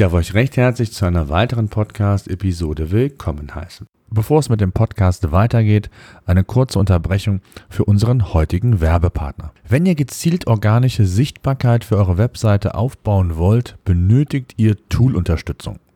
Darf euch recht herzlich zu einer weiteren Podcast-Episode willkommen heißen. Bevor es mit dem Podcast weitergeht, eine kurze Unterbrechung für unseren heutigen Werbepartner. Wenn ihr gezielt organische Sichtbarkeit für eure Webseite aufbauen wollt, benötigt ihr Tool-Unterstützung.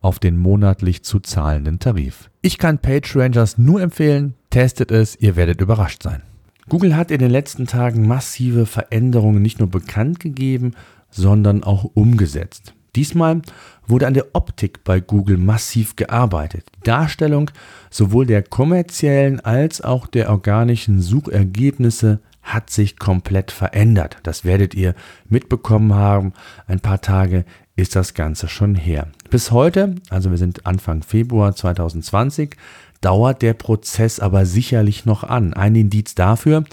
auf den monatlich zu zahlenden Tarif. Ich kann PageRangers nur empfehlen, testet es, ihr werdet überrascht sein. Google hat in den letzten Tagen massive Veränderungen nicht nur bekannt gegeben, sondern auch umgesetzt. Diesmal wurde an der Optik bei Google massiv gearbeitet. Die Darstellung sowohl der kommerziellen als auch der organischen Suchergebnisse hat sich komplett verändert. Das werdet ihr mitbekommen haben. Ein paar Tage ist das Ganze schon her. Bis heute, also wir sind Anfang Februar 2020, dauert der Prozess aber sicherlich noch an. Ein Indiz dafür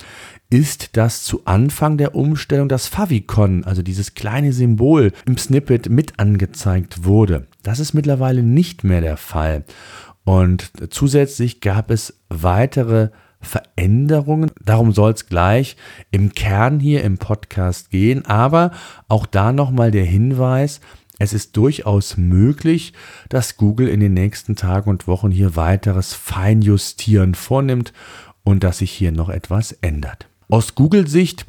ist, dass zu Anfang der Umstellung das Favicon, also dieses kleine Symbol im Snippet mit angezeigt wurde. Das ist mittlerweile nicht mehr der Fall. Und zusätzlich gab es weitere Veränderungen. Darum soll es gleich im Kern hier im Podcast gehen. Aber auch da nochmal der Hinweis, es ist durchaus möglich, dass Google in den nächsten Tagen und Wochen hier weiteres Feinjustieren vornimmt und dass sich hier noch etwas ändert. Aus Google-Sicht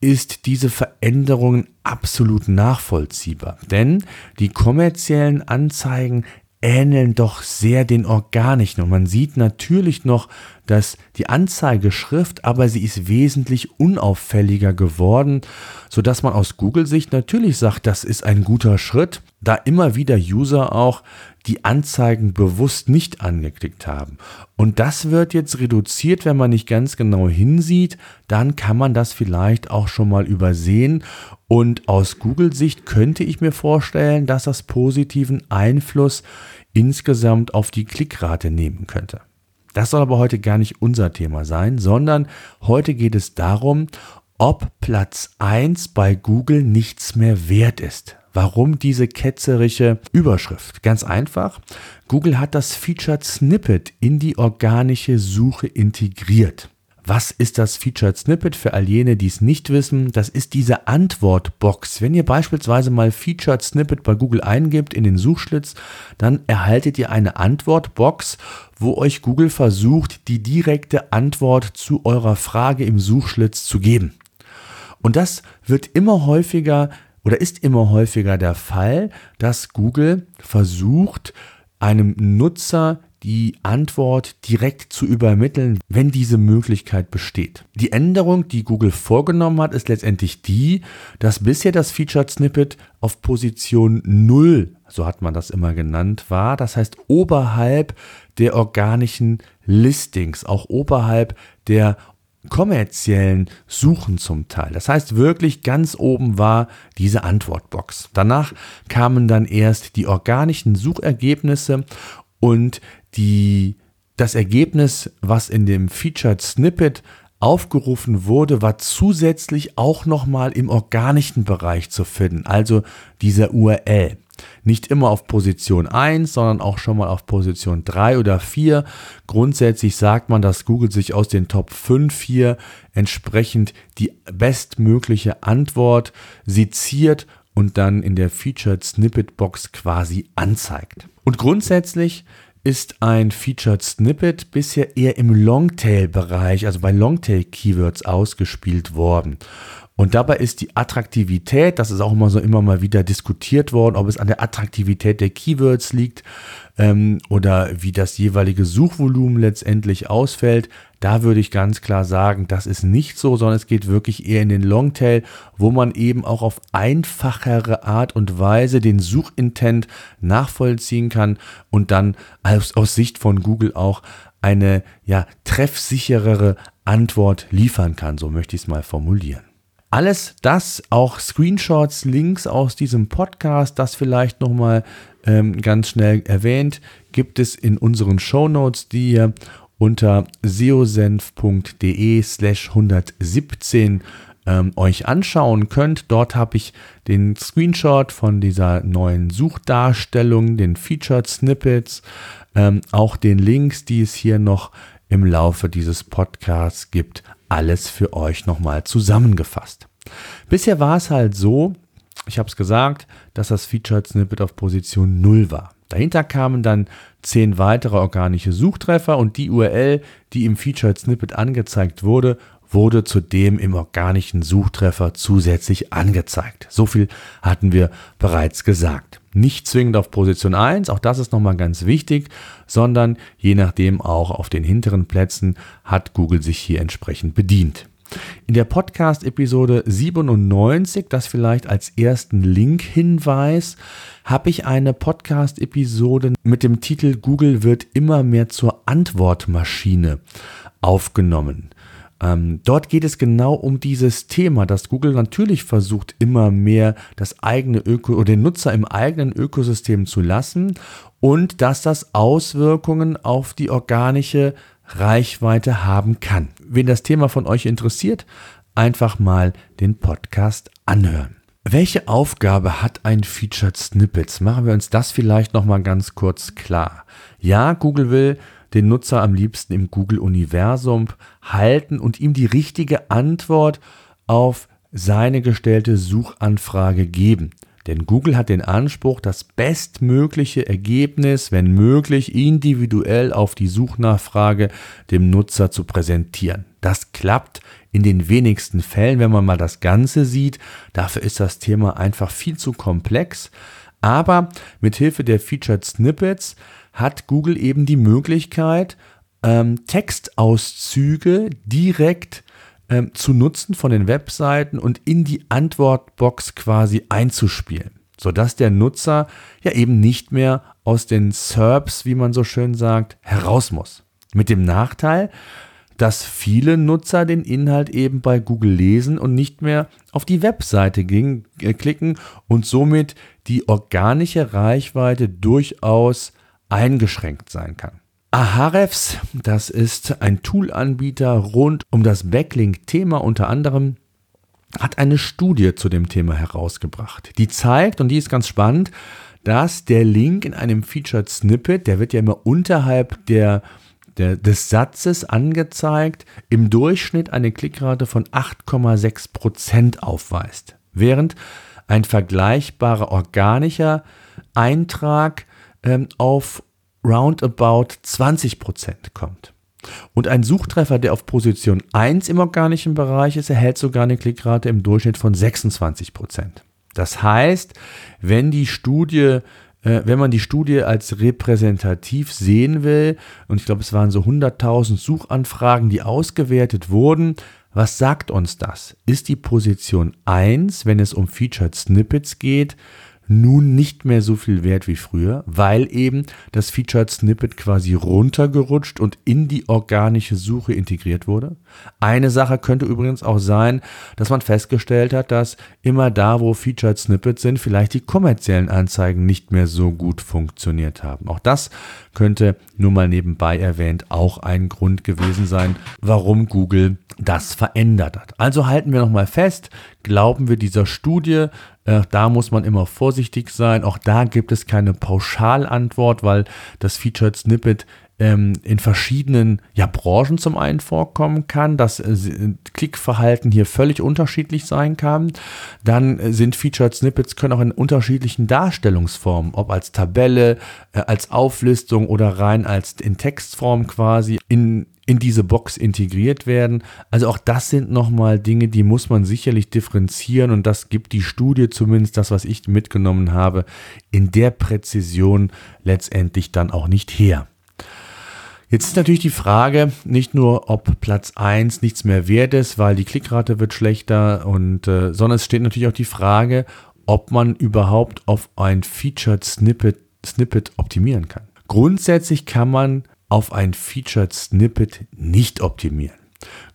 ist diese Veränderung absolut nachvollziehbar, denn die kommerziellen Anzeigen ähneln doch sehr den organischen. Und man sieht natürlich noch, dass die Anzeigeschrift, aber sie ist wesentlich unauffälliger geworden, sodass man aus Google-Sicht natürlich sagt, das ist ein guter Schritt, da immer wieder User auch die Anzeigen bewusst nicht angeklickt haben. Und das wird jetzt reduziert, wenn man nicht ganz genau hinsieht, dann kann man das vielleicht auch schon mal übersehen. Und aus Google-Sicht könnte ich mir vorstellen, dass das positiven Einfluss insgesamt auf die Klickrate nehmen könnte. Das soll aber heute gar nicht unser Thema sein, sondern heute geht es darum, ob Platz 1 bei Google nichts mehr wert ist. Warum diese ketzerische Überschrift? Ganz einfach. Google hat das Featured Snippet in die organische Suche integriert. Was ist das Featured Snippet für all jene, die es nicht wissen? Das ist diese Antwortbox. Wenn ihr beispielsweise mal Featured Snippet bei Google eingibt in den Suchschlitz, dann erhaltet ihr eine Antwortbox, wo euch Google versucht, die direkte Antwort zu eurer Frage im Suchschlitz zu geben. Und das wird immer häufiger oder ist immer häufiger der Fall, dass Google versucht, einem Nutzer die Antwort direkt zu übermitteln, wenn diese Möglichkeit besteht. Die Änderung, die Google vorgenommen hat, ist letztendlich die, dass bisher das Featured Snippet auf Position 0, so hat man das immer genannt, war. Das heißt oberhalb der organischen Listings, auch oberhalb der kommerziellen Suchen zum Teil. Das heißt, wirklich ganz oben war diese Antwortbox. Danach kamen dann erst die organischen Suchergebnisse und die, das Ergebnis, was in dem Featured Snippet aufgerufen wurde, war zusätzlich auch nochmal im organischen Bereich zu finden, also dieser URL. Nicht immer auf Position 1, sondern auch schon mal auf Position 3 oder 4. Grundsätzlich sagt man, dass Google sich aus den Top 5 hier entsprechend die bestmögliche Antwort seziert und dann in der Featured Snippet Box quasi anzeigt. Und grundsätzlich ist ein Featured Snippet bisher eher im Longtail-Bereich, also bei Longtail-Keywords ausgespielt worden. Und dabei ist die Attraktivität, das ist auch immer so immer mal wieder diskutiert worden, ob es an der Attraktivität der Keywords liegt ähm, oder wie das jeweilige Suchvolumen letztendlich ausfällt. Da würde ich ganz klar sagen, das ist nicht so, sondern es geht wirklich eher in den Longtail, wo man eben auch auf einfachere Art und Weise den Suchintent nachvollziehen kann und dann aus, aus Sicht von Google auch eine ja, treffsicherere Antwort liefern kann. So möchte ich es mal formulieren. Alles das, auch Screenshots, Links aus diesem Podcast, das vielleicht nochmal ähm, ganz schnell erwähnt, gibt es in unseren Show Notes, die ihr unter seosenf.de slash 117 ähm, euch anschauen könnt. Dort habe ich den Screenshot von dieser neuen Suchdarstellung, den Featured Snippets, ähm, auch den Links, die es hier noch im Laufe dieses Podcasts gibt, alles für euch nochmal zusammengefasst. Bisher war es halt so, ich habe es gesagt, dass das Featured Snippet auf Position 0 war. Dahinter kamen dann zehn weitere organische Suchtreffer und die URL, die im Featured Snippet angezeigt wurde, wurde zudem im organischen Suchtreffer zusätzlich angezeigt. So viel hatten wir bereits gesagt. Nicht zwingend auf Position 1, auch das ist nochmal ganz wichtig, sondern je nachdem auch auf den hinteren Plätzen hat Google sich hier entsprechend bedient. In der Podcast-Episode 97, das vielleicht als ersten Link-Hinweis, habe ich eine Podcast-Episode mit dem Titel Google wird immer mehr zur Antwortmaschine aufgenommen. Ähm, dort geht es genau um dieses Thema, dass Google natürlich versucht, immer mehr das eigene Öko oder den Nutzer im eigenen Ökosystem zu lassen und dass das Auswirkungen auf die organische Reichweite haben kann. Wen das Thema von euch interessiert, einfach mal den Podcast anhören. Welche Aufgabe hat ein Featured Snippets? Machen wir uns das vielleicht noch mal ganz kurz klar. Ja, Google will den Nutzer am liebsten im Google-Universum halten und ihm die richtige Antwort auf seine gestellte Suchanfrage geben. Denn Google hat den Anspruch, das bestmögliche Ergebnis, wenn möglich, individuell auf die Suchnachfrage dem Nutzer zu präsentieren. Das klappt in den wenigsten Fällen, wenn man mal das Ganze sieht. Dafür ist das Thema einfach viel zu komplex. Aber mit Hilfe der Featured Snippets hat Google eben die Möglichkeit, ähm, Textauszüge direkt ähm, zu nutzen von den Webseiten und in die Antwortbox quasi einzuspielen, sodass der Nutzer ja eben nicht mehr aus den SERPs, wie man so schön sagt, heraus muss. Mit dem Nachteil, dass viele Nutzer den Inhalt eben bei Google lesen und nicht mehr auf die Webseite äh, klicken und somit die organische Reichweite durchaus eingeschränkt sein kann. Ahrefs, das ist ein Toolanbieter rund um das Backlink-Thema unter anderem, hat eine Studie zu dem Thema herausgebracht. Die zeigt, und die ist ganz spannend, dass der Link in einem Featured Snippet, der wird ja immer unterhalb der, der, des Satzes angezeigt, im Durchschnitt eine Klickrate von 8,6% aufweist. Während ein vergleichbarer organischer Eintrag ähm, auf roundabout 20% kommt. Und ein Suchtreffer, der auf Position 1 im organischen Bereich ist, erhält sogar eine Klickrate im Durchschnitt von 26%. Das heißt, wenn die Studie äh, wenn man die Studie als repräsentativ sehen will, und ich glaube, es waren so 100.000 Suchanfragen, die ausgewertet wurden, was sagt uns das? Ist die Position 1, wenn es um Featured Snippets geht, nun nicht mehr so viel wert wie früher, weil eben das Featured Snippet quasi runtergerutscht und in die organische Suche integriert wurde. Eine Sache könnte übrigens auch sein, dass man festgestellt hat, dass immer da, wo Featured Snippets sind, vielleicht die kommerziellen Anzeigen nicht mehr so gut funktioniert haben. Auch das könnte nur mal nebenbei erwähnt auch ein Grund gewesen sein, warum Google das verändert hat. Also halten wir nochmal fest, glauben wir dieser Studie, äh, da muss man immer vorsichtig sein. Auch da gibt es keine Pauschalantwort, weil das Featured Snippet ähm, in verschiedenen ja, Branchen zum einen vorkommen kann, dass äh, Klickverhalten hier völlig unterschiedlich sein kann. Dann äh, sind Featured Snippets können auch in unterschiedlichen Darstellungsformen, ob als Tabelle, äh, als Auflistung oder rein als in Textform quasi in in diese Box integriert werden. Also auch das sind nochmal Dinge, die muss man sicherlich differenzieren und das gibt die Studie zumindest, das was ich mitgenommen habe, in der Präzision letztendlich dann auch nicht her. Jetzt ist natürlich die Frage, nicht nur, ob Platz 1 nichts mehr wert ist, weil die Klickrate wird schlechter, und, äh, sondern es steht natürlich auch die Frage, ob man überhaupt auf ein Featured Snippet, Snippet optimieren kann. Grundsätzlich kann man auf ein Featured Snippet nicht optimieren.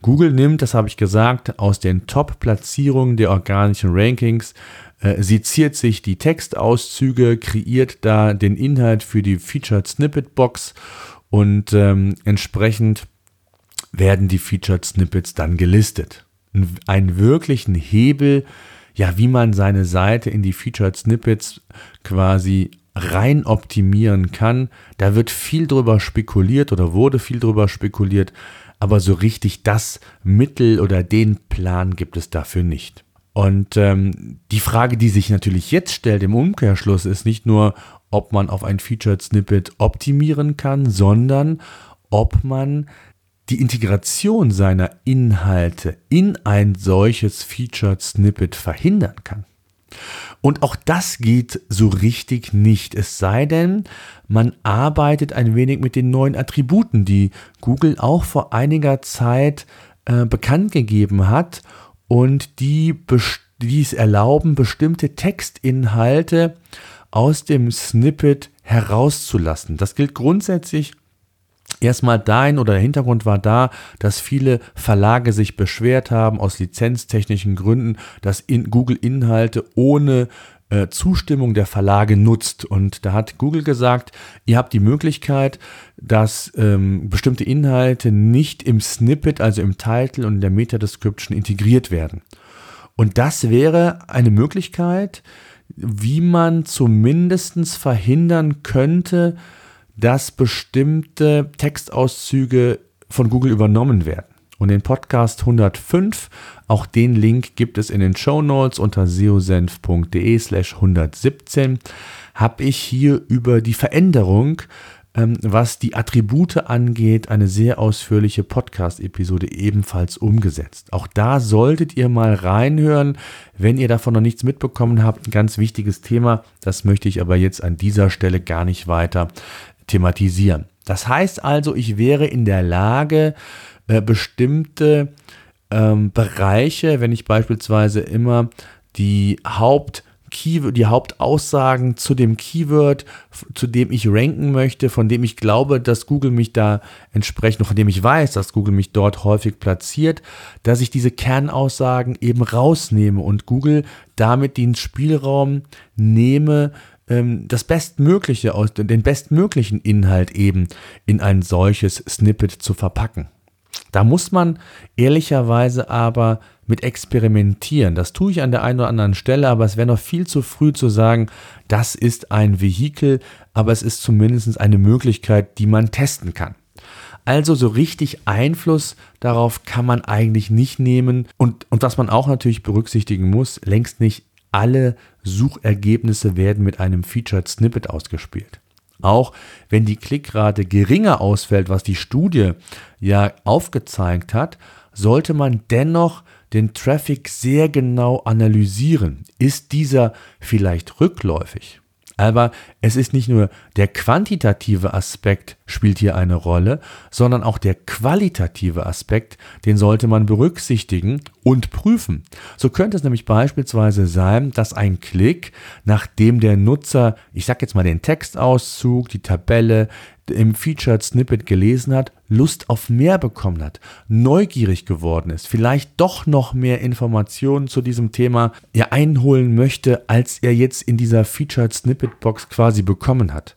Google nimmt, das habe ich gesagt, aus den Top-Platzierungen der organischen Rankings, äh, seziert sich die Textauszüge, kreiert da den Inhalt für die Featured Snippet Box und ähm, entsprechend werden die Featured Snippets dann gelistet. Einen wirklichen Hebel, ja, wie man seine Seite in die Featured Snippets quasi rein optimieren kann. Da wird viel drüber spekuliert oder wurde viel drüber spekuliert, aber so richtig das Mittel oder den Plan gibt es dafür nicht. Und ähm, die Frage, die sich natürlich jetzt stellt im Umkehrschluss, ist nicht nur, ob man auf ein Featured Snippet optimieren kann, sondern ob man die Integration seiner Inhalte in ein solches Featured Snippet verhindern kann. Und auch das geht so richtig nicht, es sei denn, man arbeitet ein wenig mit den neuen Attributen, die Google auch vor einiger Zeit äh, bekannt gegeben hat und die, die es erlauben, bestimmte Textinhalte aus dem Snippet herauszulassen. Das gilt grundsätzlich erstmal dahin oder der Hintergrund war da, dass viele Verlage sich beschwert haben aus lizenztechnischen Gründen, dass in Google Inhalte ohne äh, Zustimmung der Verlage nutzt. Und da hat Google gesagt, ihr habt die Möglichkeit, dass ähm, bestimmte Inhalte nicht im Snippet, also im Title und in der Meta-Description integriert werden. Und das wäre eine Möglichkeit, wie man zumindest verhindern könnte, dass bestimmte Textauszüge von Google übernommen werden. Und den Podcast 105, auch den Link gibt es in den Show Notes unter seosenf.de slash 117, habe ich hier über die Veränderung ähm, was die Attribute angeht, eine sehr ausführliche Podcast-Episode ebenfalls umgesetzt. Auch da solltet ihr mal reinhören, wenn ihr davon noch nichts mitbekommen habt. Ein ganz wichtiges Thema, das möchte ich aber jetzt an dieser Stelle gar nicht weiter thematisieren. Das heißt also, ich wäre in der Lage, äh, bestimmte ähm, Bereiche, wenn ich beispielsweise immer die Haupt- die Hauptaussagen zu dem Keyword, zu dem ich ranken möchte, von dem ich glaube, dass Google mich da entsprechend, von dem ich weiß, dass Google mich dort häufig platziert, dass ich diese Kernaussagen eben rausnehme und Google damit den Spielraum nehme, ähm, das Bestmögliche aus, den bestmöglichen Inhalt eben in ein solches Snippet zu verpacken. Da muss man ehrlicherweise aber mit experimentieren. Das tue ich an der einen oder anderen Stelle, aber es wäre noch viel zu früh zu sagen, das ist ein Vehikel, aber es ist zumindest eine Möglichkeit, die man testen kann. Also so richtig Einfluss darauf kann man eigentlich nicht nehmen. Und, und was man auch natürlich berücksichtigen muss, längst nicht alle Suchergebnisse werden mit einem Featured Snippet ausgespielt. Auch wenn die Klickrate geringer ausfällt, was die Studie ja aufgezeigt hat, sollte man dennoch den Traffic sehr genau analysieren. Ist dieser vielleicht rückläufig? Aber es ist nicht nur der quantitative Aspekt spielt hier eine Rolle, sondern auch der qualitative Aspekt, den sollte man berücksichtigen und prüfen. So könnte es nämlich beispielsweise sein, dass ein Klick, nachdem der Nutzer, ich sage jetzt mal den Textauszug, die Tabelle, im Featured Snippet gelesen hat, Lust auf mehr bekommen hat, neugierig geworden ist, vielleicht doch noch mehr Informationen zu diesem Thema ja einholen möchte, als er jetzt in dieser Featured Snippet Box quasi bekommen hat.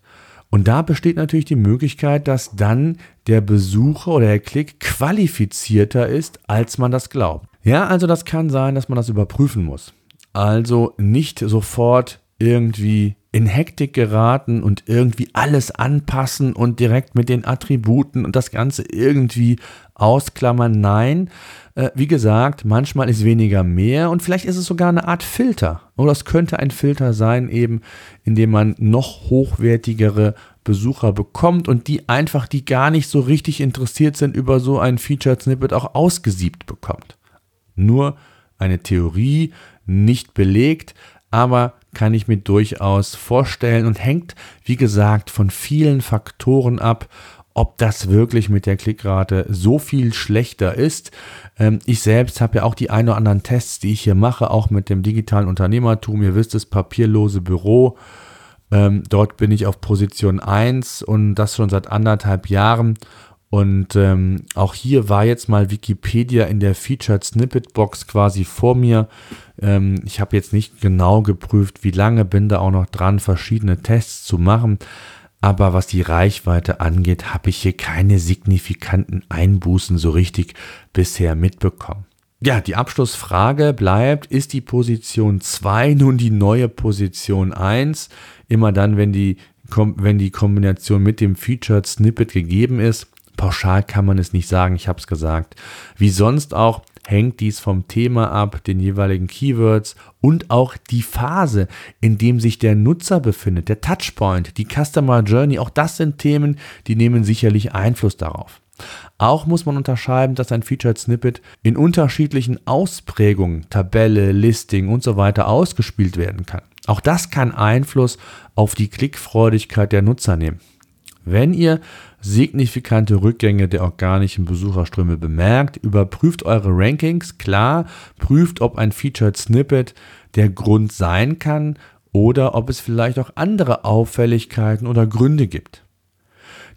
Und da besteht natürlich die Möglichkeit, dass dann der Besucher oder der Klick qualifizierter ist, als man das glaubt. Ja, also das kann sein, dass man das überprüfen muss. Also nicht sofort irgendwie in Hektik geraten und irgendwie alles anpassen und direkt mit den Attributen und das Ganze irgendwie ausklammern. Nein, äh, wie gesagt, manchmal ist weniger mehr und vielleicht ist es sogar eine Art Filter. Oder es könnte ein Filter sein, eben, indem man noch hochwertigere Besucher bekommt und die einfach, die gar nicht so richtig interessiert sind, über so ein Featured Snippet auch ausgesiebt bekommt. Nur eine Theorie, nicht belegt, aber kann ich mir durchaus vorstellen und hängt, wie gesagt, von vielen Faktoren ab, ob das wirklich mit der Klickrate so viel schlechter ist. Ähm, ich selbst habe ja auch die ein oder anderen Tests, die ich hier mache, auch mit dem digitalen Unternehmertum. Ihr wisst es, papierlose Büro. Ähm, dort bin ich auf Position 1 und das schon seit anderthalb Jahren. Und ähm, auch hier war jetzt mal Wikipedia in der Featured Snippet Box quasi vor mir. Ähm, ich habe jetzt nicht genau geprüft, wie lange bin da auch noch dran, verschiedene Tests zu machen. Aber was die Reichweite angeht, habe ich hier keine signifikanten Einbußen so richtig bisher mitbekommen. Ja, die Abschlussfrage bleibt, ist die Position 2 nun die neue Position 1? Immer dann, wenn die, wenn die Kombination mit dem Featured Snippet gegeben ist. Pauschal kann man es nicht sagen, ich habe es gesagt. Wie sonst auch hängt dies vom Thema ab, den jeweiligen Keywords und auch die Phase, in dem sich der Nutzer befindet, der Touchpoint, die Customer Journey, auch das sind Themen, die nehmen sicherlich Einfluss darauf. Auch muss man unterscheiden, dass ein Featured Snippet in unterschiedlichen Ausprägungen, Tabelle, Listing und so weiter ausgespielt werden kann. Auch das kann Einfluss auf die Klickfreudigkeit der Nutzer nehmen. Wenn ihr signifikante Rückgänge der organischen Besucherströme bemerkt, überprüft eure Rankings, klar, prüft, ob ein Featured Snippet der Grund sein kann oder ob es vielleicht auch andere Auffälligkeiten oder Gründe gibt.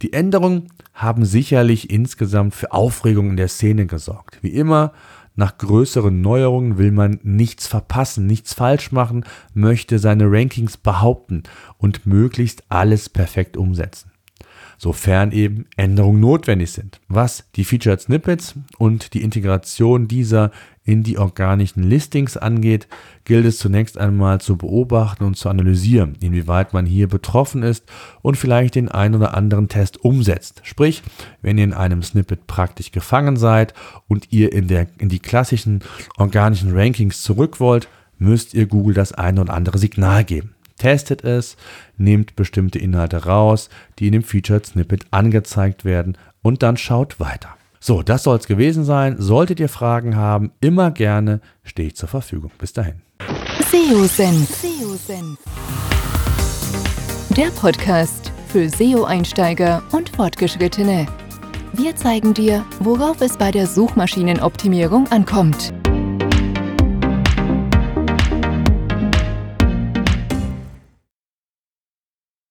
Die Änderungen haben sicherlich insgesamt für Aufregung in der Szene gesorgt. Wie immer, nach größeren Neuerungen will man nichts verpassen, nichts falsch machen, möchte seine Rankings behaupten und möglichst alles perfekt umsetzen sofern eben Änderungen notwendig sind. Was die Featured Snippets und die Integration dieser in die organischen Listings angeht, gilt es zunächst einmal zu beobachten und zu analysieren, inwieweit man hier betroffen ist und vielleicht den ein oder anderen Test umsetzt. Sprich, wenn ihr in einem Snippet praktisch gefangen seid und ihr in, der, in die klassischen organischen Rankings zurück wollt, müsst ihr Google das ein oder andere Signal geben testet es, nehmt bestimmte Inhalte raus, die in dem Featured Snippet angezeigt werden und dann schaut weiter. So, das soll es gewesen sein. Solltet ihr Fragen haben, immer gerne stehe ich zur Verfügung. Bis dahin. SEO-Senf. Der Podcast für SEO-Einsteiger und Fortgeschrittene. Wir zeigen dir, worauf es bei der Suchmaschinenoptimierung ankommt.